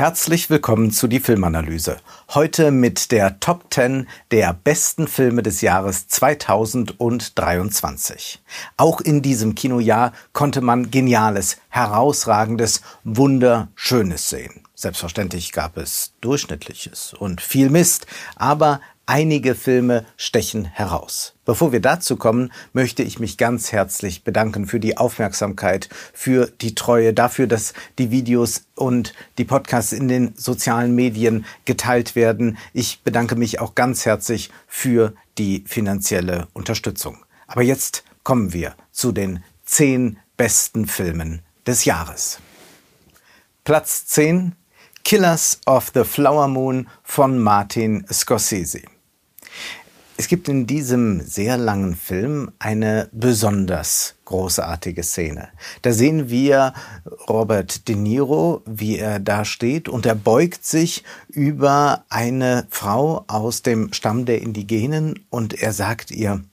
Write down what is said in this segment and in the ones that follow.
Herzlich willkommen zu die Filmanalyse. Heute mit der Top 10 der besten Filme des Jahres 2023. Auch in diesem Kinojahr konnte man Geniales, Herausragendes, Wunderschönes sehen. Selbstverständlich gab es Durchschnittliches und viel Mist, aber Einige Filme stechen heraus. Bevor wir dazu kommen, möchte ich mich ganz herzlich bedanken für die Aufmerksamkeit, für die Treue, dafür, dass die Videos und die Podcasts in den sozialen Medien geteilt werden. Ich bedanke mich auch ganz herzlich für die finanzielle Unterstützung. Aber jetzt kommen wir zu den zehn besten Filmen des Jahres. Platz 10 Killers of the Flower Moon von Martin Scorsese. Es gibt in diesem sehr langen Film eine besonders großartige Szene. Da sehen wir Robert De Niro, wie er da steht und er beugt sich über eine Frau aus dem Stamm der Indigenen und er sagt ihr,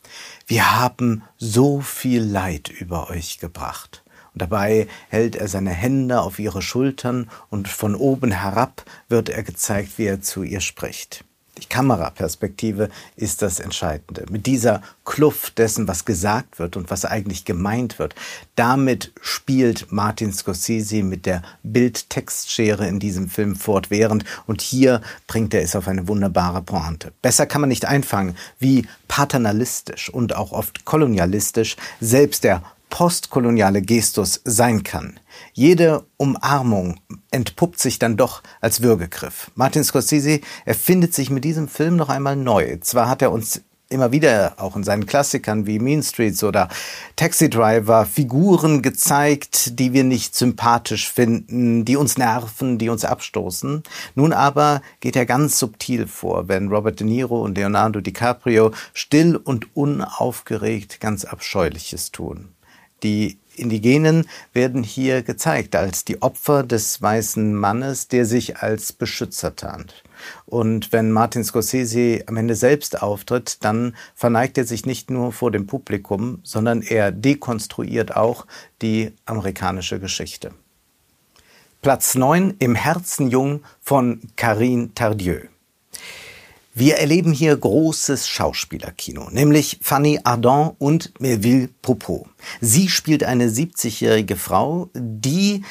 wir haben so viel Leid über euch gebracht. Und dabei hält er seine Hände auf ihre Schultern und von oben herab wird er gezeigt, wie er zu ihr spricht. Die Kameraperspektive ist das Entscheidende. Mit dieser Kluft dessen, was gesagt wird und was eigentlich gemeint wird, damit spielt Martin Scorsese mit der Bild-Text-Schere in diesem Film fortwährend und hier bringt er es auf eine wunderbare Pointe. Besser kann man nicht einfangen, wie paternalistisch und auch oft kolonialistisch selbst der postkoloniale Gestus sein kann. Jede Umarmung entpuppt sich dann doch als Würgegriff. Martin Scorsese erfindet sich mit diesem Film noch einmal neu. Zwar hat er uns immer wieder auch in seinen Klassikern wie Mean Streets oder Taxi Driver Figuren gezeigt, die wir nicht sympathisch finden, die uns nerven, die uns abstoßen. Nun aber geht er ganz subtil vor, wenn Robert De Niro und Leonardo DiCaprio still und unaufgeregt ganz Abscheuliches tun. Die Indigenen werden hier gezeigt als die Opfer des weißen Mannes, der sich als Beschützer tarnt. Und wenn Martin Scorsese am Ende selbst auftritt, dann verneigt er sich nicht nur vor dem Publikum, sondern er dekonstruiert auch die amerikanische Geschichte. Platz 9 im Herzen jung von Karine Tardieu. Wir erleben hier großes Schauspielerkino, nämlich Fanny Ardant und Melville Popo. Sie spielt eine 70-jährige Frau, die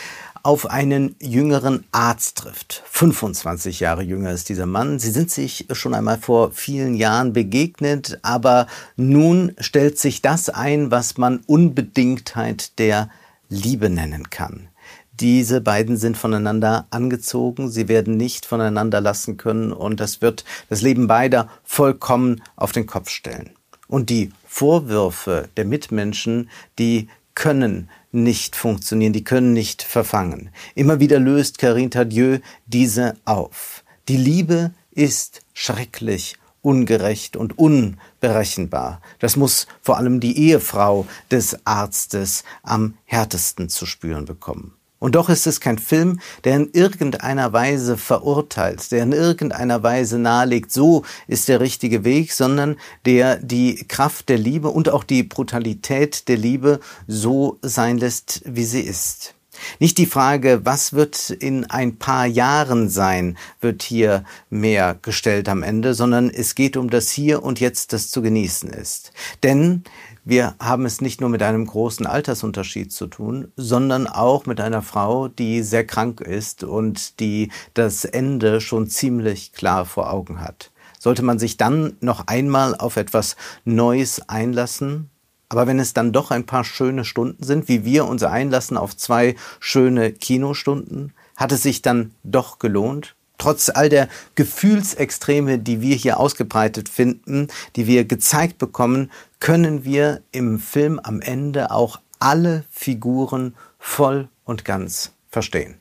auf einen jüngeren Arzt trifft. 25 Jahre jünger ist dieser Mann. Sie sind sich schon einmal vor vielen Jahren begegnet, aber nun stellt sich das ein, was man Unbedingtheit der Liebe nennen kann. Diese beiden sind voneinander angezogen, sie werden nicht voneinander lassen können und das wird das Leben beider vollkommen auf den Kopf stellen. Und die Vorwürfe der Mitmenschen, die können nicht funktionieren, die können nicht verfangen. Immer wieder löst Karine Tadieu diese auf. Die Liebe ist schrecklich, ungerecht und unberechenbar. Das muss vor allem die Ehefrau des Arztes am härtesten zu spüren bekommen. Und doch ist es kein Film, der in irgendeiner Weise verurteilt, der in irgendeiner Weise nahelegt, so ist der richtige Weg, sondern der die Kraft der Liebe und auch die Brutalität der Liebe so sein lässt, wie sie ist. Nicht die Frage, was wird in ein paar Jahren sein, wird hier mehr gestellt am Ende, sondern es geht um das Hier und Jetzt, das zu genießen ist. Denn wir haben es nicht nur mit einem großen Altersunterschied zu tun, sondern auch mit einer Frau, die sehr krank ist und die das Ende schon ziemlich klar vor Augen hat. Sollte man sich dann noch einmal auf etwas Neues einlassen? Aber wenn es dann doch ein paar schöne Stunden sind, wie wir uns einlassen auf zwei schöne Kinostunden, hat es sich dann doch gelohnt? Trotz all der Gefühlsextreme, die wir hier ausgebreitet finden, die wir gezeigt bekommen, können wir im Film am Ende auch alle Figuren voll und ganz verstehen.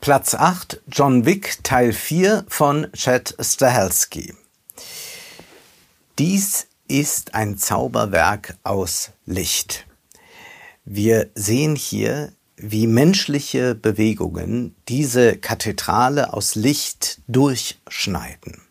Platz 8, John Wick Teil 4 von Chad Stahelski. Dies ist ein Zauberwerk aus Licht. Wir sehen hier wie menschliche Bewegungen diese Kathedrale aus Licht durchschneiden.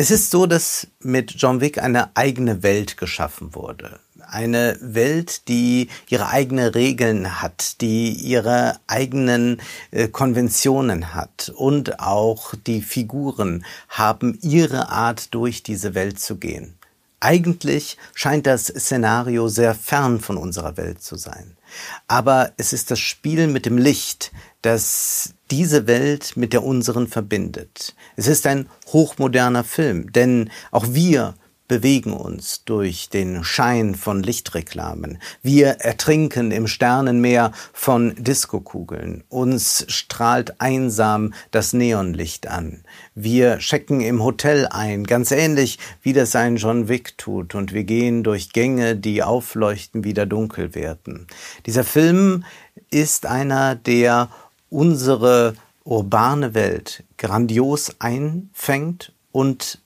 Es ist so, dass mit John Wick eine eigene Welt geschaffen wurde. Eine Welt, die ihre eigenen Regeln hat, die ihre eigenen äh, Konventionen hat und auch die Figuren haben ihre Art, durch diese Welt zu gehen. Eigentlich scheint das Szenario sehr fern von unserer Welt zu sein. Aber es ist das Spiel mit dem Licht, das diese Welt mit der unseren verbindet. Es ist ein hochmoderner Film, denn auch wir bewegen uns durch den Schein von Lichtreklamen. Wir ertrinken im Sternenmeer von Diskokugeln. Uns strahlt einsam das Neonlicht an. Wir checken im Hotel ein, ganz ähnlich wie das ein John Wick tut, und wir gehen durch Gänge, die aufleuchten, wieder dunkel werden. Dieser Film ist einer, der unsere urbane Welt grandios einfängt und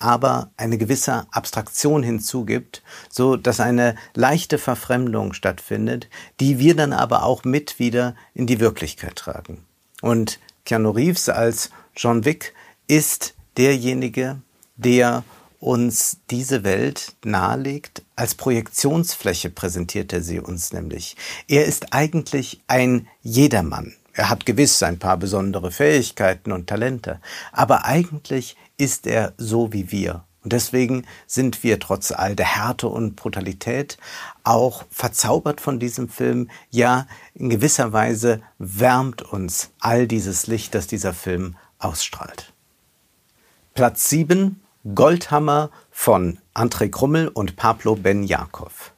aber eine gewisse Abstraktion hinzugibt, so dass eine leichte Verfremdung stattfindet, die wir dann aber auch mit wieder in die Wirklichkeit tragen. Und Keanu Reeves als John Wick ist derjenige, der uns diese Welt nahelegt. Als Projektionsfläche präsentiert er sie uns nämlich. Er ist eigentlich ein Jedermann. Er hat gewiss ein paar besondere Fähigkeiten und Talente, aber eigentlich ist er so wie wir. Und deswegen sind wir trotz all der Härte und Brutalität auch verzaubert von diesem Film. Ja, in gewisser Weise wärmt uns all dieses Licht, das dieser Film ausstrahlt. Platz 7, Goldhammer von André Krummel und Pablo Ben Jakov.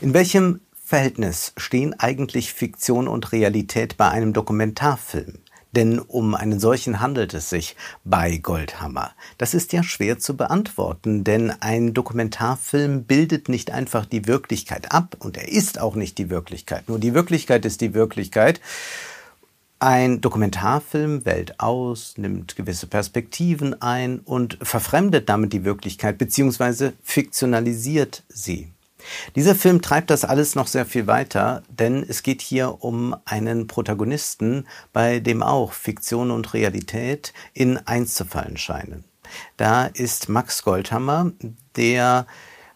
In welchem Verhältnis stehen eigentlich Fiktion und Realität bei einem Dokumentarfilm? Denn um einen solchen handelt es sich bei Goldhammer. Das ist ja schwer zu beantworten, denn ein Dokumentarfilm bildet nicht einfach die Wirklichkeit ab und er ist auch nicht die Wirklichkeit. Nur die Wirklichkeit ist die Wirklichkeit. Ein Dokumentarfilm wählt aus, nimmt gewisse Perspektiven ein und verfremdet damit die Wirklichkeit bzw. fiktionalisiert sie. Dieser Film treibt das alles noch sehr viel weiter, denn es geht hier um einen Protagonisten, bei dem auch Fiktion und Realität in eins zu fallen scheinen. Da ist Max Goldhammer, der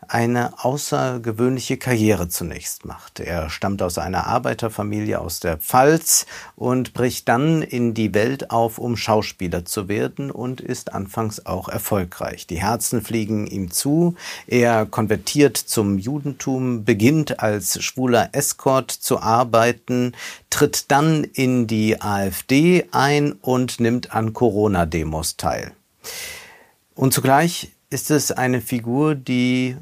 eine außergewöhnliche Karriere zunächst macht. Er stammt aus einer Arbeiterfamilie aus der Pfalz und bricht dann in die Welt auf, um Schauspieler zu werden und ist anfangs auch erfolgreich. Die Herzen fliegen ihm zu. Er konvertiert zum Judentum, beginnt als schwuler Escort zu arbeiten, tritt dann in die AfD ein und nimmt an Corona-Demos teil. Und zugleich ist es eine Figur, die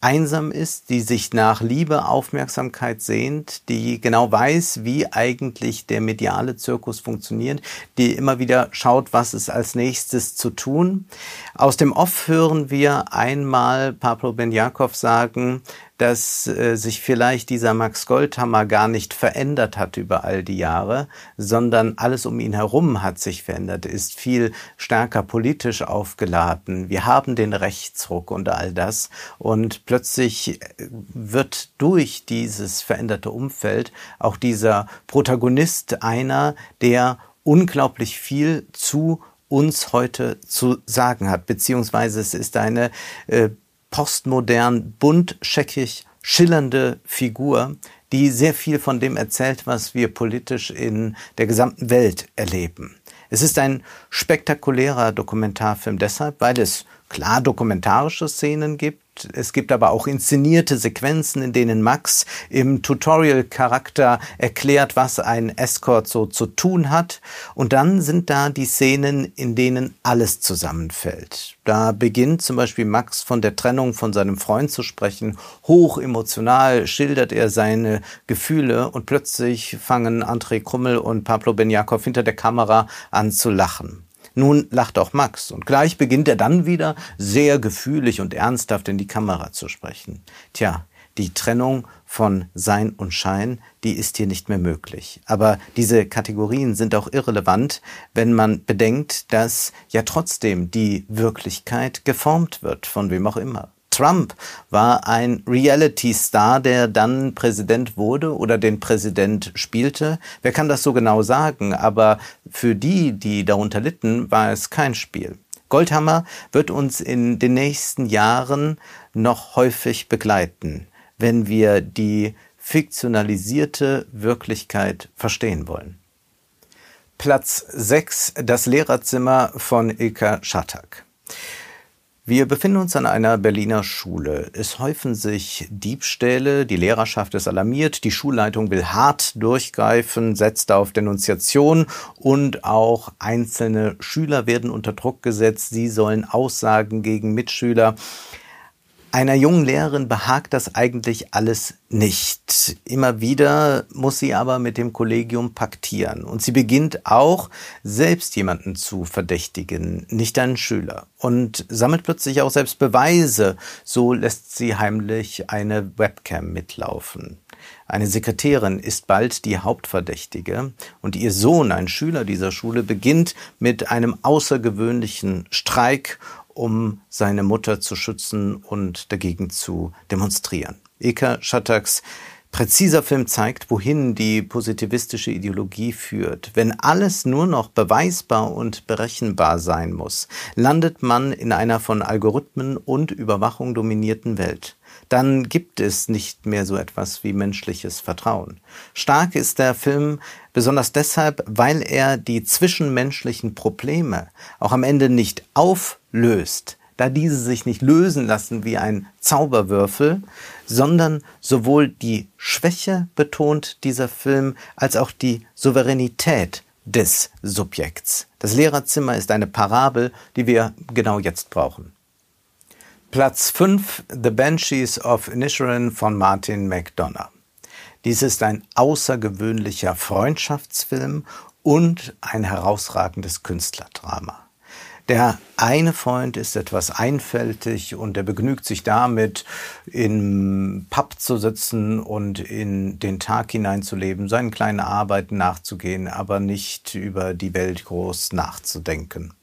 einsam ist, die sich nach Liebe, Aufmerksamkeit sehnt, die genau weiß, wie eigentlich der mediale Zirkus funktioniert, die immer wieder schaut, was ist als nächstes zu tun. Aus dem Off hören wir einmal Pablo Benjakov sagen, dass äh, sich vielleicht dieser Max Goldhammer gar nicht verändert hat über all die Jahre, sondern alles um ihn herum hat sich verändert, ist viel stärker politisch aufgeladen. Wir haben den Rechtsruck und all das und plötzlich äh, wird durch dieses veränderte Umfeld auch dieser Protagonist einer, der unglaublich viel zu uns heute zu sagen hat, beziehungsweise es ist eine äh, postmodern, bunt, scheckig, schillernde Figur, die sehr viel von dem erzählt, was wir politisch in der gesamten Welt erleben. Es ist ein spektakulärer Dokumentarfilm deshalb, weil es klar dokumentarische Szenen gibt, es gibt aber auch inszenierte Sequenzen, in denen Max im Tutorial-Charakter erklärt, was ein Escort so zu tun hat. Und dann sind da die Szenen, in denen alles zusammenfällt. Da beginnt zum Beispiel Max von der Trennung von seinem Freund zu sprechen. Hoch emotional schildert er seine Gefühle und plötzlich fangen André Krummel und Pablo Benjakov hinter der Kamera an zu lachen. Nun lacht auch Max und gleich beginnt er dann wieder sehr gefühlig und ernsthaft in die Kamera zu sprechen. Tja, die Trennung von Sein und Schein, die ist hier nicht mehr möglich. Aber diese Kategorien sind auch irrelevant, wenn man bedenkt, dass ja trotzdem die Wirklichkeit geformt wird, von wem auch immer. Trump war ein Reality-Star, der dann Präsident wurde oder den Präsident spielte. Wer kann das so genau sagen? Aber für die, die darunter litten, war es kein Spiel. Goldhammer wird uns in den nächsten Jahren noch häufig begleiten wenn wir die fiktionalisierte Wirklichkeit verstehen wollen. Platz 6, das Lehrerzimmer von Ilka Schatak. Wir befinden uns an einer Berliner Schule. Es häufen sich Diebstähle, die Lehrerschaft ist alarmiert, die Schulleitung will hart durchgreifen, setzt auf Denunziation und auch einzelne Schüler werden unter Druck gesetzt. Sie sollen Aussagen gegen Mitschüler einer jungen Lehrerin behagt das eigentlich alles nicht. Immer wieder muss sie aber mit dem Kollegium paktieren. Und sie beginnt auch, selbst jemanden zu verdächtigen, nicht einen Schüler. Und sammelt plötzlich auch selbst Beweise. So lässt sie heimlich eine Webcam mitlaufen. Eine Sekretärin ist bald die Hauptverdächtige und ihr Sohn, ein Schüler dieser Schule, beginnt mit einem außergewöhnlichen Streik um seine Mutter zu schützen und dagegen zu demonstrieren. Eka Shataks präziser Film zeigt, wohin die positivistische Ideologie führt. Wenn alles nur noch beweisbar und berechenbar sein muss, landet man in einer von Algorithmen und Überwachung dominierten Welt dann gibt es nicht mehr so etwas wie menschliches Vertrauen. Stark ist der Film besonders deshalb, weil er die zwischenmenschlichen Probleme auch am Ende nicht auflöst, da diese sich nicht lösen lassen wie ein Zauberwürfel, sondern sowohl die Schwäche betont dieser Film als auch die Souveränität des Subjekts. Das Lehrerzimmer ist eine Parabel, die wir genau jetzt brauchen. Platz 5 The Banshees of Inisherin von Martin McDonough. Dies ist ein außergewöhnlicher Freundschaftsfilm und ein herausragendes Künstlerdrama. Der eine Freund ist etwas einfältig und er begnügt sich damit, im Pub zu sitzen und in den Tag hineinzuleben, seinen kleinen Arbeiten nachzugehen, aber nicht über die Welt groß nachzudenken.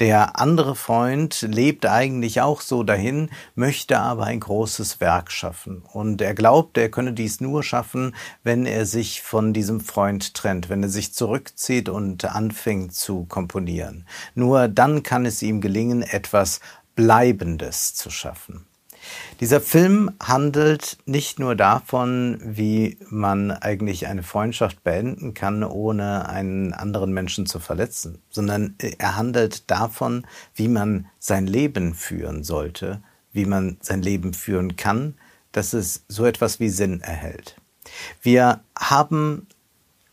Der andere Freund lebt eigentlich auch so dahin, möchte aber ein großes Werk schaffen. Und er glaubt, er könne dies nur schaffen, wenn er sich von diesem Freund trennt, wenn er sich zurückzieht und anfängt zu komponieren. Nur dann kann es ihm gelingen, etwas Bleibendes zu schaffen. Dieser Film handelt nicht nur davon, wie man eigentlich eine Freundschaft beenden kann, ohne einen anderen Menschen zu verletzen, sondern er handelt davon, wie man sein Leben führen sollte, wie man sein Leben führen kann, dass es so etwas wie Sinn erhält. Wir haben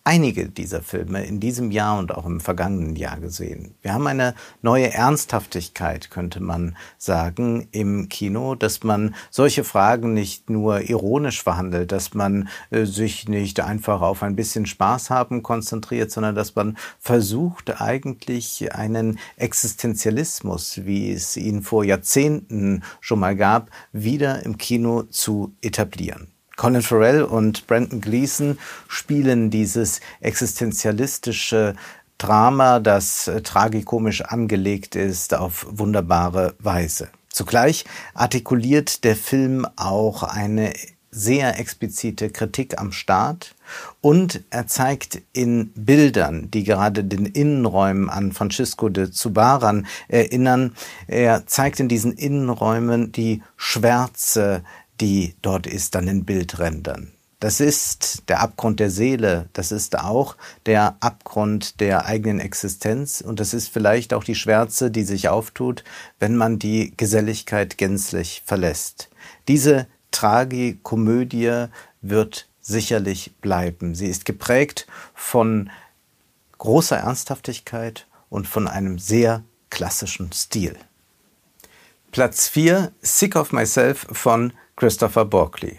einige dieser Filme in diesem Jahr und auch im vergangenen Jahr gesehen. Wir haben eine neue Ernsthaftigkeit, könnte man sagen, im Kino, dass man solche Fragen nicht nur ironisch verhandelt, dass man äh, sich nicht einfach auf ein bisschen Spaß haben konzentriert, sondern dass man versucht eigentlich einen Existenzialismus, wie es ihn vor Jahrzehnten schon mal gab, wieder im Kino zu etablieren. Colin Farrell und Brandon Gleason spielen dieses existenzialistische Drama, das äh, tragikomisch angelegt ist, auf wunderbare Weise. Zugleich artikuliert der Film auch eine sehr explizite Kritik am Staat und er zeigt in Bildern, die gerade den Innenräumen an Francisco de Zubaran erinnern, er zeigt in diesen Innenräumen die Schwärze die dort ist, dann in Bildrändern. Das ist der Abgrund der Seele, das ist auch der Abgrund der eigenen Existenz und das ist vielleicht auch die Schwärze, die sich auftut, wenn man die Geselligkeit gänzlich verlässt. Diese Tragikomödie wird sicherlich bleiben. Sie ist geprägt von großer Ernsthaftigkeit und von einem sehr klassischen Stil. Platz 4 Sick of Myself von Christopher Borkley.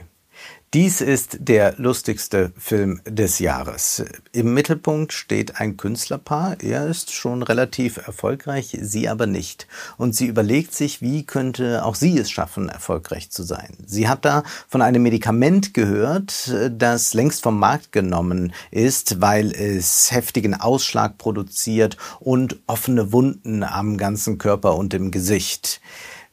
Dies ist der lustigste Film des Jahres. Im Mittelpunkt steht ein Künstlerpaar. Er ist schon relativ erfolgreich, sie aber nicht. Und sie überlegt sich, wie könnte auch sie es schaffen, erfolgreich zu sein. Sie hat da von einem Medikament gehört, das längst vom Markt genommen ist, weil es heftigen Ausschlag produziert und offene Wunden am ganzen Körper und im Gesicht.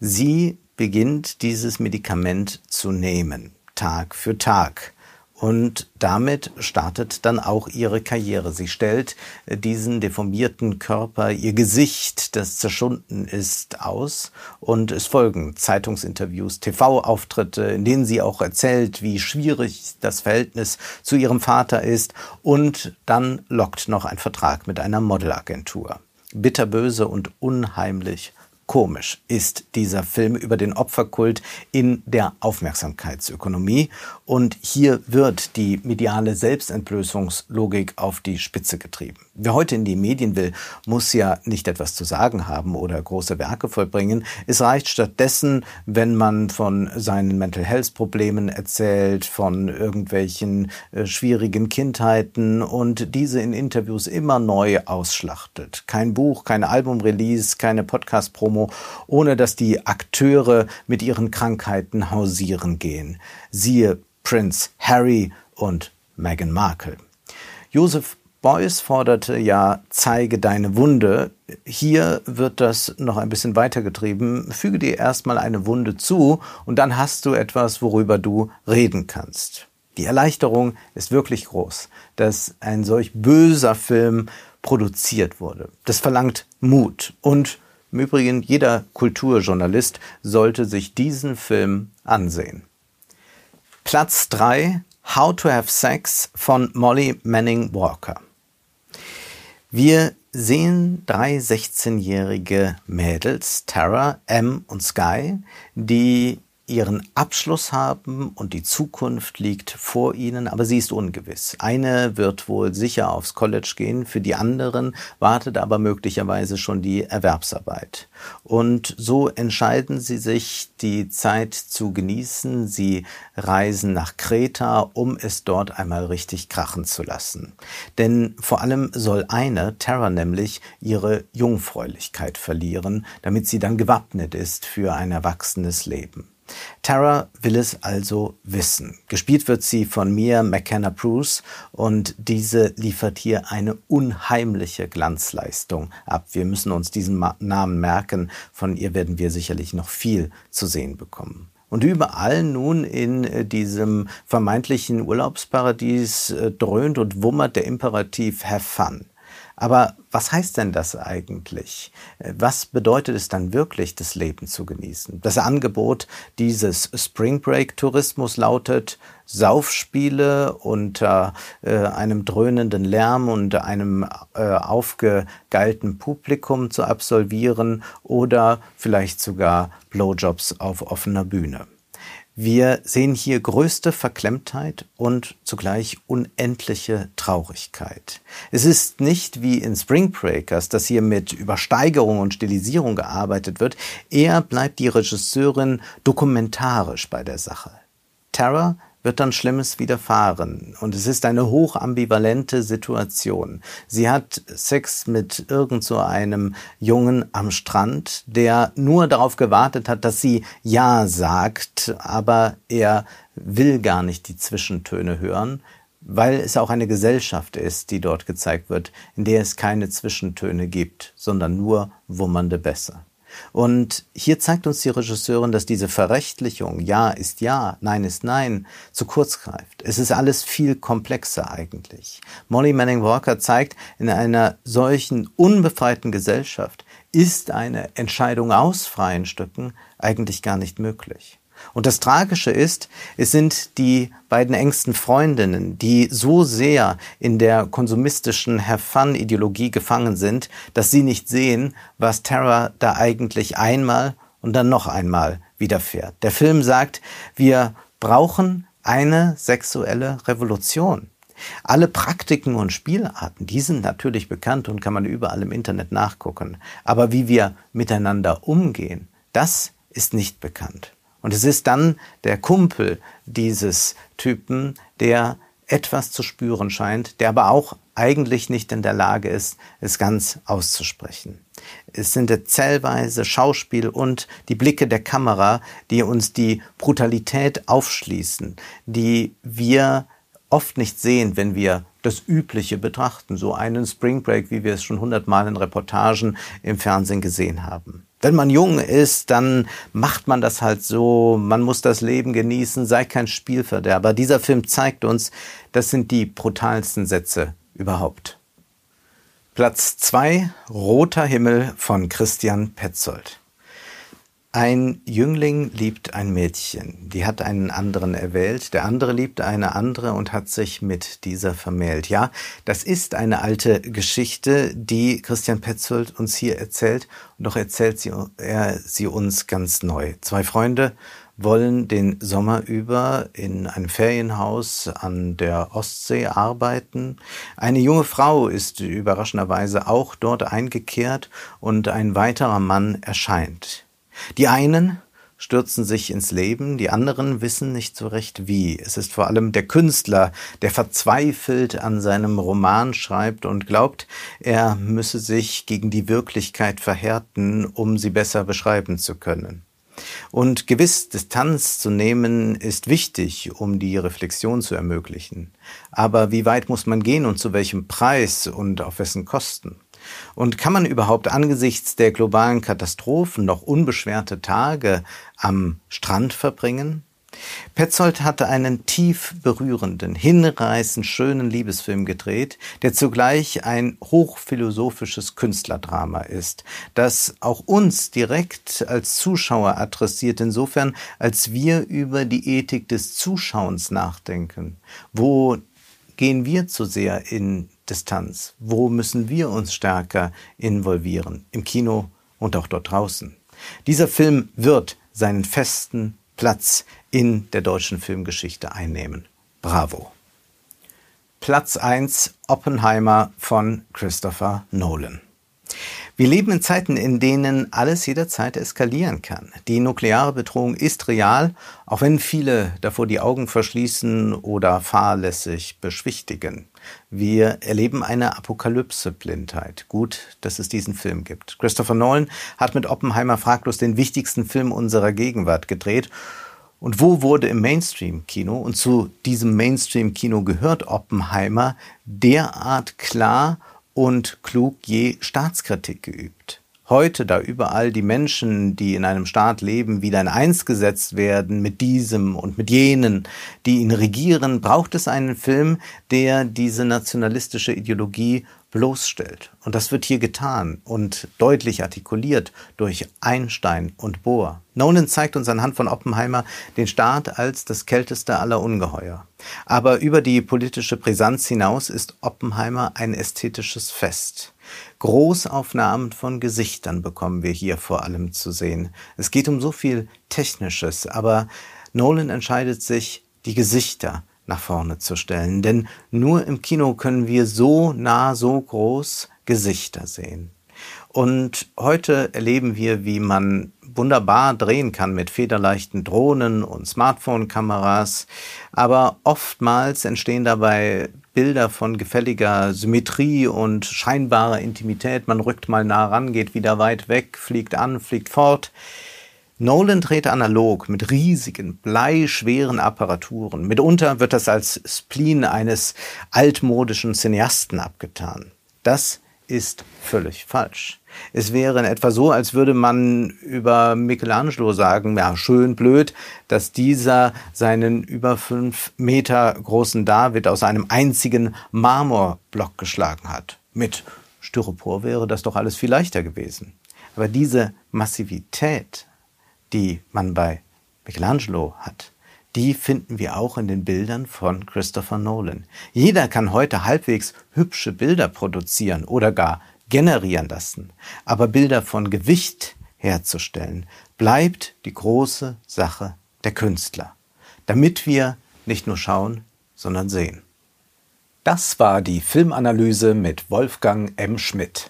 Sie beginnt dieses Medikament zu nehmen, Tag für Tag. Und damit startet dann auch ihre Karriere. Sie stellt äh, diesen deformierten Körper, ihr Gesicht, das zerschunden ist, aus. Und es folgen Zeitungsinterviews, TV-Auftritte, in denen sie auch erzählt, wie schwierig das Verhältnis zu ihrem Vater ist. Und dann lockt noch ein Vertrag mit einer Modelagentur. Bitterböse und unheimlich komisch ist dieser Film über den Opferkult in der Aufmerksamkeitsökonomie. Und hier wird die mediale Selbstentblößungslogik auf die Spitze getrieben. Wer heute in die Medien will, muss ja nicht etwas zu sagen haben oder große Werke vollbringen. Es reicht stattdessen, wenn man von seinen Mental Health Problemen erzählt, von irgendwelchen äh, schwierigen Kindheiten und diese in Interviews immer neu ausschlachtet. Kein Buch, kein Albumrelease, keine Podcast-Promo, ohne dass die Akteure mit ihren Krankheiten hausieren gehen. Siehe Prince Harry und Meghan Markle. Joseph Beuys forderte ja, zeige deine Wunde. Hier wird das noch ein bisschen weitergetrieben. Füge dir erstmal eine Wunde zu und dann hast du etwas, worüber du reden kannst. Die Erleichterung ist wirklich groß, dass ein solch böser Film produziert wurde. Das verlangt Mut und im Übrigen jeder Kulturjournalist sollte sich diesen Film ansehen. Platz 3 How to Have Sex von Molly Manning Walker. Wir sehen drei 16-jährige Mädels, Tara, M und Sky, die ihren Abschluss haben und die Zukunft liegt vor ihnen, aber sie ist ungewiss. Eine wird wohl sicher aufs College gehen, für die anderen wartet aber möglicherweise schon die Erwerbsarbeit. Und so entscheiden sie sich, die Zeit zu genießen. Sie reisen nach Kreta, um es dort einmal richtig krachen zu lassen. Denn vor allem soll eine, Terra nämlich, ihre Jungfräulichkeit verlieren, damit sie dann gewappnet ist für ein erwachsenes Leben. Tara will es also wissen. Gespielt wird sie von Mia McKenna Bruce und diese liefert hier eine unheimliche Glanzleistung ab. Wir müssen uns diesen Namen merken. Von ihr werden wir sicherlich noch viel zu sehen bekommen. Und überall nun in äh, diesem vermeintlichen Urlaubsparadies äh, dröhnt und wummert der Imperativ Have Fun. Aber was heißt denn das eigentlich? Was bedeutet es dann wirklich, das Leben zu genießen? Das Angebot dieses Spring Break Tourismus lautet Saufspiele unter äh, einem dröhnenden Lärm und einem äh, aufgegeilten Publikum zu absolvieren oder vielleicht sogar Blowjobs auf offener Bühne. Wir sehen hier größte Verklemmtheit und zugleich unendliche Traurigkeit. Es ist nicht wie in Spring Breakers, dass hier mit Übersteigerung und Stilisierung gearbeitet wird, eher bleibt die Regisseurin dokumentarisch bei der Sache. Terror wird dann Schlimmes widerfahren. Und es ist eine hochambivalente Situation. Sie hat Sex mit irgend so einem Jungen am Strand, der nur darauf gewartet hat, dass sie Ja sagt, aber er will gar nicht die Zwischentöne hören, weil es auch eine Gesellschaft ist, die dort gezeigt wird, in der es keine Zwischentöne gibt, sondern nur wummernde Bässe. Und hier zeigt uns die Regisseurin, dass diese Verrechtlichung, ja ist ja, nein ist nein, zu kurz greift. Es ist alles viel komplexer eigentlich. Molly Manning Walker zeigt, in einer solchen unbefreiten Gesellschaft ist eine Entscheidung aus freien Stücken eigentlich gar nicht möglich. Und das Tragische ist, es sind die beiden engsten Freundinnen, die so sehr in der konsumistischen Have-Fun-Ideologie gefangen sind, dass sie nicht sehen, was Tara da eigentlich einmal und dann noch einmal widerfährt. Der Film sagt, wir brauchen eine sexuelle Revolution. Alle Praktiken und Spielarten, die sind natürlich bekannt und kann man überall im Internet nachgucken. Aber wie wir miteinander umgehen, das ist nicht bekannt. Und es ist dann der Kumpel dieses Typen, der etwas zu spüren scheint, der aber auch eigentlich nicht in der Lage ist, es ganz auszusprechen. Es sind der zellweise Schauspiel und die Blicke der Kamera, die uns die Brutalität aufschließen, die wir oft nicht sehen, wenn wir das Übliche betrachten, so einen Spring Break, wie wir es schon hundertmal in Reportagen im Fernsehen gesehen haben. Wenn man jung ist, dann macht man das halt so, man muss das Leben genießen, sei kein Spielverderber. Dieser Film zeigt uns, das sind die brutalsten Sätze überhaupt. Platz 2 Roter Himmel von Christian Petzold. Ein Jüngling liebt ein Mädchen, die hat einen anderen erwählt, der andere liebt eine andere und hat sich mit dieser vermählt. Ja, das ist eine alte Geschichte, die Christian Petzold uns hier erzählt, und doch erzählt sie, er sie uns ganz neu. Zwei Freunde wollen den Sommer über in einem Ferienhaus an der Ostsee arbeiten. Eine junge Frau ist überraschenderweise auch dort eingekehrt und ein weiterer Mann erscheint. Die einen stürzen sich ins Leben, die anderen wissen nicht so recht wie. Es ist vor allem der Künstler, der verzweifelt an seinem Roman schreibt und glaubt, er müsse sich gegen die Wirklichkeit verhärten, um sie besser beschreiben zu können. Und gewiss Distanz zu nehmen ist wichtig, um die Reflexion zu ermöglichen. Aber wie weit muss man gehen und zu welchem Preis und auf wessen Kosten? Und kann man überhaupt angesichts der globalen Katastrophen noch unbeschwerte Tage am Strand verbringen? Petzold hatte einen tief berührenden, hinreißend schönen Liebesfilm gedreht, der zugleich ein hochphilosophisches Künstlerdrama ist, das auch uns direkt als Zuschauer adressiert, insofern als wir über die Ethik des Zuschauens nachdenken. Wo gehen wir zu sehr in Distanz? Wo müssen wir uns stärker involvieren? Im Kino und auch dort draußen. Dieser Film wird seinen festen Platz in der deutschen Filmgeschichte einnehmen. Bravo. Platz 1 Oppenheimer von Christopher Nolan. Wir leben in Zeiten, in denen alles jederzeit eskalieren kann. Die nukleare Bedrohung ist real, auch wenn viele davor die Augen verschließen oder fahrlässig beschwichtigen. Wir erleben eine Apokalypse-Blindheit. Gut, dass es diesen Film gibt. Christopher Nolan hat mit Oppenheimer fraglos den wichtigsten Film unserer Gegenwart gedreht. Und wo wurde im Mainstream-Kino, und zu diesem Mainstream-Kino gehört Oppenheimer, derart klar und klug je Staatskritik geübt. Heute, da überall die Menschen, die in einem Staat leben, wieder in eins gesetzt werden mit diesem und mit jenen, die ihn regieren, braucht es einen Film, der diese nationalistische Ideologie bloßstellt. Und das wird hier getan und deutlich artikuliert durch Einstein und Bohr. Nolan zeigt uns anhand von Oppenheimer den Staat als das kälteste aller Ungeheuer. Aber über die politische Brisanz hinaus ist Oppenheimer ein ästhetisches Fest. Großaufnahmen von Gesichtern bekommen wir hier vor allem zu sehen. Es geht um so viel Technisches, aber Nolan entscheidet sich, die Gesichter nach vorne zu stellen. Denn nur im Kino können wir so nah, so groß Gesichter sehen. Und heute erleben wir, wie man wunderbar drehen kann mit federleichten Drohnen und Smartphone-Kameras. Aber oftmals entstehen dabei Bilder von gefälliger Symmetrie und scheinbarer Intimität. Man rückt mal nah ran, geht wieder weit weg, fliegt an, fliegt fort. Nolan dreht analog mit riesigen, bleischweren Apparaturen. Mitunter wird das als Spleen eines altmodischen Cineasten abgetan. Das ist völlig falsch. Es wäre in etwa so, als würde man über Michelangelo sagen, ja, schön blöd, dass dieser seinen über fünf Meter großen David aus einem einzigen Marmorblock geschlagen hat. Mit Styropor wäre das doch alles viel leichter gewesen. Aber diese Massivität die man bei Michelangelo hat, die finden wir auch in den Bildern von Christopher Nolan. Jeder kann heute halbwegs hübsche Bilder produzieren oder gar generieren lassen. Aber Bilder von Gewicht herzustellen, bleibt die große Sache der Künstler, damit wir nicht nur schauen, sondern sehen. Das war die Filmanalyse mit Wolfgang M. Schmidt.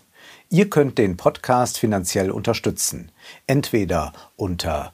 Ihr könnt den Podcast finanziell unterstützen, entweder unter